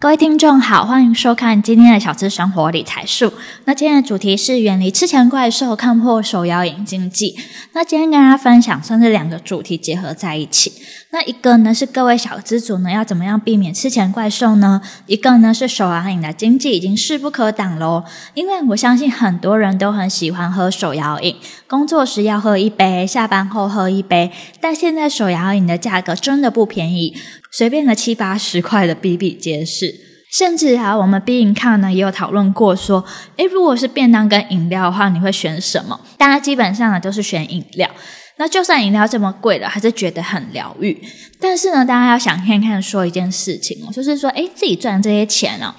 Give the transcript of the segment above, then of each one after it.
各位听众好，欢迎收看今天的小资生活理财术。那今天的主题是远离吃钱怪兽，看破手摇饮经济。那今天跟大家分享算是两个主题结合在一起。那一个呢是各位小资族呢要怎么样避免吃钱怪兽呢？一个呢是手摇饮的经济已经势不可挡喽。因为我相信很多人都很喜欢喝手摇饮，工作时要喝一杯，下班后喝一杯。但现在手摇饮的价格真的不便宜。随便的七八十块的比比皆是，甚至啊，我们 beincome 呢也有讨论过说，诶，如果是便当跟饮料的话，你会选什么？大家基本上呢都是选饮料。那就算饮料这么贵了，还是觉得很疗愈。但是呢，大家要想看看说一件事情哦，就是说，诶，自己赚这些钱呢，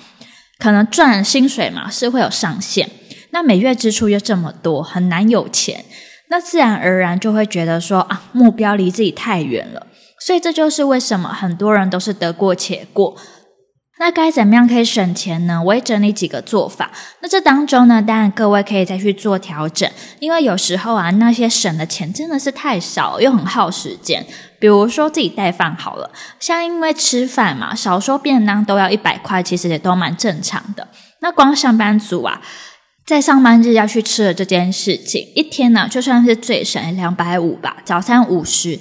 可能赚薪水嘛是会有上限，那每月支出又这么多，很难有钱，那自然而然就会觉得说啊，目标离自己太远了。所以这就是为什么很多人都是得过且过。那该怎么样可以省钱呢？我也整理几个做法。那这当中呢，当然各位可以再去做调整，因为有时候啊，那些省的钱真的是太少，又很耗时间。比如说自己带饭好了，像因为吃饭嘛，少说便当都要一百块，其实也都蛮正常的。那光上班族啊，在上班日要去吃的这件事情，一天呢，就算是最省两百五吧，早餐五十。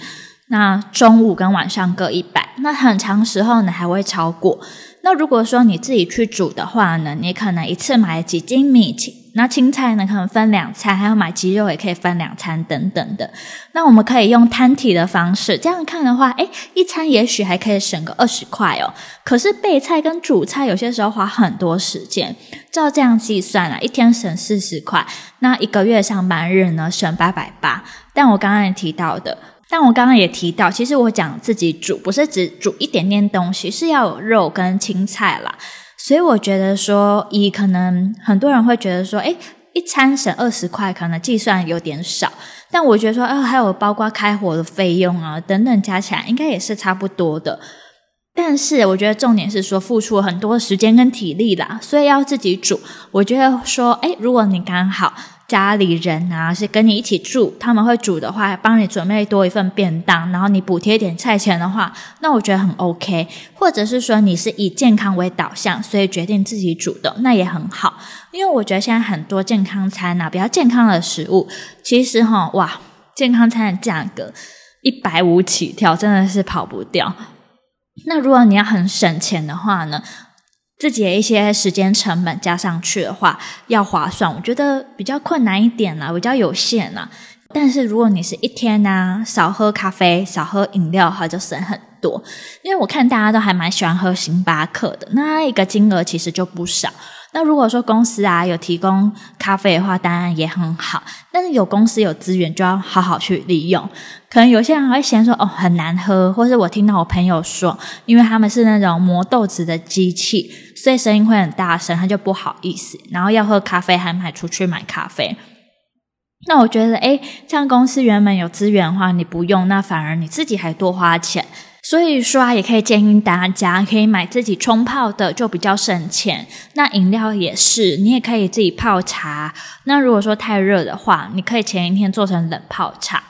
那中午跟晚上各一百，那很长时候呢还会超过。那如果说你自己去煮的话呢，你可能一次买几斤米，那青菜呢可能分两餐，还要买鸡肉也可以分两餐等等的。那我们可以用摊提的方式，这样看的话，诶，一餐也许还可以省个二十块哦。可是备菜跟煮菜有些时候花很多时间，照这样计算啊，一天省四十块，那一个月上班日呢省八百八。但我刚刚也提到的。但我刚刚也提到，其实我讲自己煮，不是只煮一点点东西，是要有肉跟青菜啦。所以我觉得说，以可能很多人会觉得说，诶，一餐省二十块，可能计算有点少。但我觉得说，啊，还有包括开火的费用啊等等，加起来应该也是差不多的。但是我觉得重点是说，付出很多时间跟体力啦，所以要自己煮。我觉得说，诶，如果你刚好。家里人啊，是跟你一起住，他们会煮的话，帮你准备多一份便当，然后你补贴点菜钱的话，那我觉得很 OK。或者是说你是以健康为导向，所以决定自己煮的，那也很好。因为我觉得现在很多健康餐啊，比较健康的食物，其实哈，哇，健康餐的价格一百五起跳，真的是跑不掉。那如果你要很省钱的话呢？自己的一些时间成本加上去的话，要划算，我觉得比较困难一点啦，比较有限啦。但是如果你是一天呢，少喝咖啡，少喝饮料的话，就省很多。因为我看大家都还蛮喜欢喝星巴克的，那一个金额其实就不少。那如果说公司啊有提供咖啡的话，当然也很好。但是有公司有资源，就要好好去利用。可能有些人会嫌说哦很难喝，或是我听到我朋友说，因为他们是那种磨豆子的机器，所以声音会很大声，他就不好意思。然后要喝咖啡，还买出去买咖啡。那我觉得，诶，这样公司原本有资源的话，你不用，那反而你自己还多花钱。所以说啊，也可以建议大家可以买自己冲泡的，就比较省钱。那饮料也是，你也可以自己泡茶。那如果说太热的话，你可以前一天做成冷泡茶。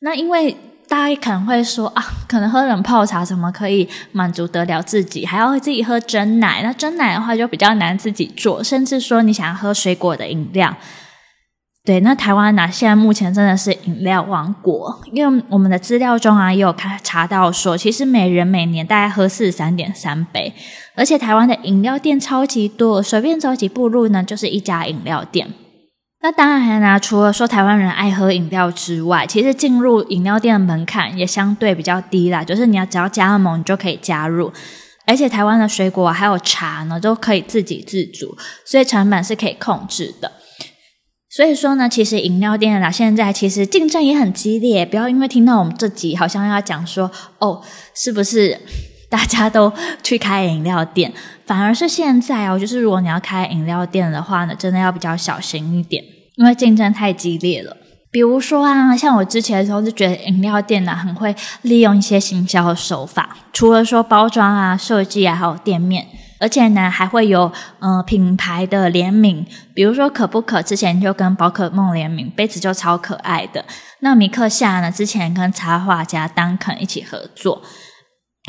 那因为大家可能会说啊，可能喝冷泡茶怎么可以满足得了自己，还要自己喝珍奶。那珍奶的话就比较难自己做，甚至说你想要喝水果的饮料。对，那台湾呢、现在目前真的是饮料王国，因为我们的资料中啊，也有看查到说，其实每人每年大概喝四十三点三杯，而且台湾的饮料店超级多，随便走几步路呢，就是一家饮料店。那当然呢，除了说台湾人爱喝饮料之外，其实进入饮料店的门槛也相对比较低啦，就是你要只要加盟，你就可以加入，而且台湾的水果还有茶呢，都可以自给自足，所以成本是可以控制的。所以说呢，其实饮料店啦，现在其实竞争也很激烈。不要因为听到我们这集好像要讲说，哦，是不是大家都去开饮料店？反而是现在哦，就是如果你要开饮料店的话呢，真的要比较小心一点，因为竞争太激烈了。比如说啊，像我之前的时候就觉得饮料店呢很会利用一些行销的手法，除了说包装啊、设计啊，还有店面，而且呢还会有呃品牌的联名，比如说可不可之前就跟宝可梦联名，杯子就超可爱的。那米克夏呢之前跟插画家丹肯一起合作，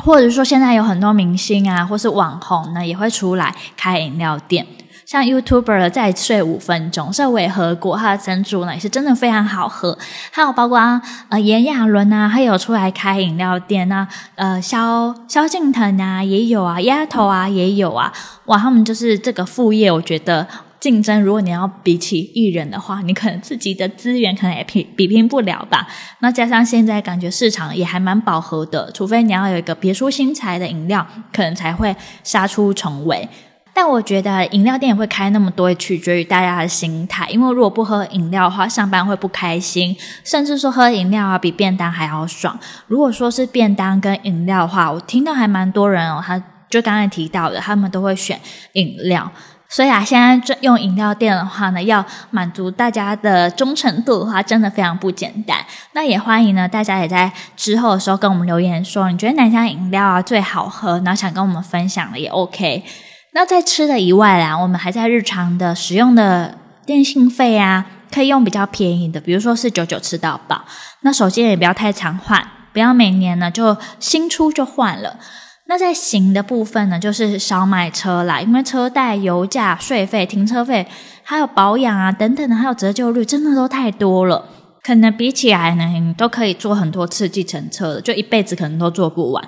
或者说现在有很多明星啊或是网红呢也会出来开饮料店。像 YouTuber 再睡五分钟，这我也喝过，它的珍珠呢也是真的非常好喝。还有包括啊呃炎亚纶啊，还有出来开饮料店啊，呃萧萧敬腾啊也有啊，丫头啊也有啊，哇，他们就是这个副业，我觉得竞争，如果你要比起艺人的话，你可能自己的资源可能也比比拼不了吧。那加上现在感觉市场也还蛮饱和的，除非你要有一个别出心裁的饮料，可能才会杀出重围。但我觉得饮料店也会开那么多，取决于大家的心态。因为如果不喝饮料的话，上班会不开心，甚至说喝饮料啊比便当还要爽。如果说是便当跟饮料的话，我听到还蛮多人哦，他就刚才提到的，他们都会选饮料。所以啊，现在用饮料店的话呢，要满足大家的忠诚度的话，真的非常不简单。那也欢迎呢，大家也在之后的时候跟我们留言说，你觉得哪家饮料啊最好喝，然后想跟我们分享的也 OK。那在吃的以外啦，我们还在日常的使用的电信费啊，可以用比较便宜的，比如说是九九吃到饱。那手机也不要太常换，不要每年呢就新出就换了。那在行的部分呢，就是少买车啦，因为车贷、油价、税费、停车费，还有保养啊等等的，还有折旧率，真的都太多了。可能比起来呢，你都可以坐很多次计程车的，就一辈子可能都坐不完。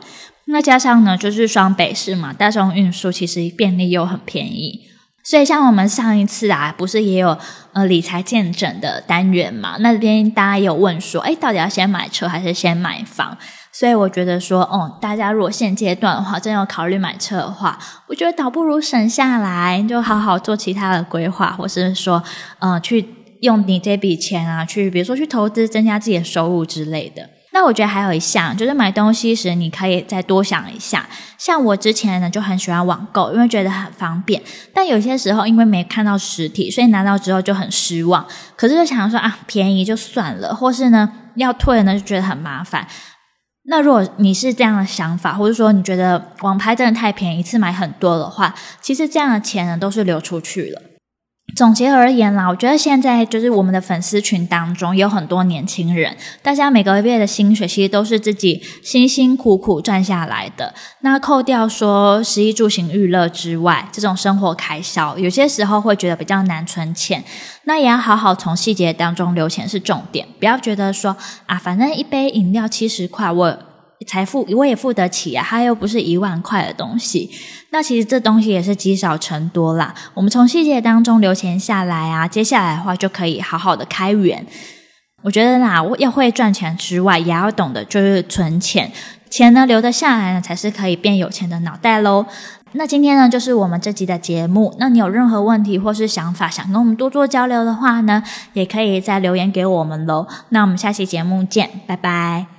那加上呢，就是双北市嘛，大众运输其实便利又很便宜，所以像我们上一次啊，不是也有呃理财见证的单元嘛？那边大家也有问说，诶，到底要先买车还是先买房？所以我觉得说，哦，大家如果现阶段的话，真要考虑买车的话，我觉得倒不如省下来，就好好做其他的规划，或是说，呃，去用你这笔钱啊，去比如说去投资，增加自己的收入之类的。那我觉得还有一项，就是买东西时你可以再多想一下。像我之前呢就很喜欢网购，因为觉得很方便。但有些时候因为没看到实体，所以拿到之后就很失望。可是就想说啊，便宜就算了，或是呢要退呢就觉得很麻烦。那如果你是这样的想法，或者说你觉得网拍真的太便宜，一次买很多的话，其实这样的钱呢都是流出去了。总结而言啦，我觉得现在就是我们的粉丝群当中有很多年轻人，大家每个月的薪水其实都是自己辛辛苦苦赚下来的。那扣掉说食衣住行娱乐之外，这种生活开销，有些时候会觉得比较难存钱。那也要好好从细节当中留钱是重点，不要觉得说啊，反正一杯饮料七十块，我财富我也付得起啊，它又不是一万块的东西。那其实这东西也是积少成多啦。我们从细节当中留钱下来啊，接下来的话就可以好好的开源。我觉得啦，要会赚钱之外，也要懂得就是存钱，钱呢留得下来呢，才是可以变有钱的脑袋喽。那今天呢，就是我们这集的节目。那你有任何问题或是想法，想跟我们多做交流的话呢，也可以再留言给我们喽。那我们下期节目见，拜拜。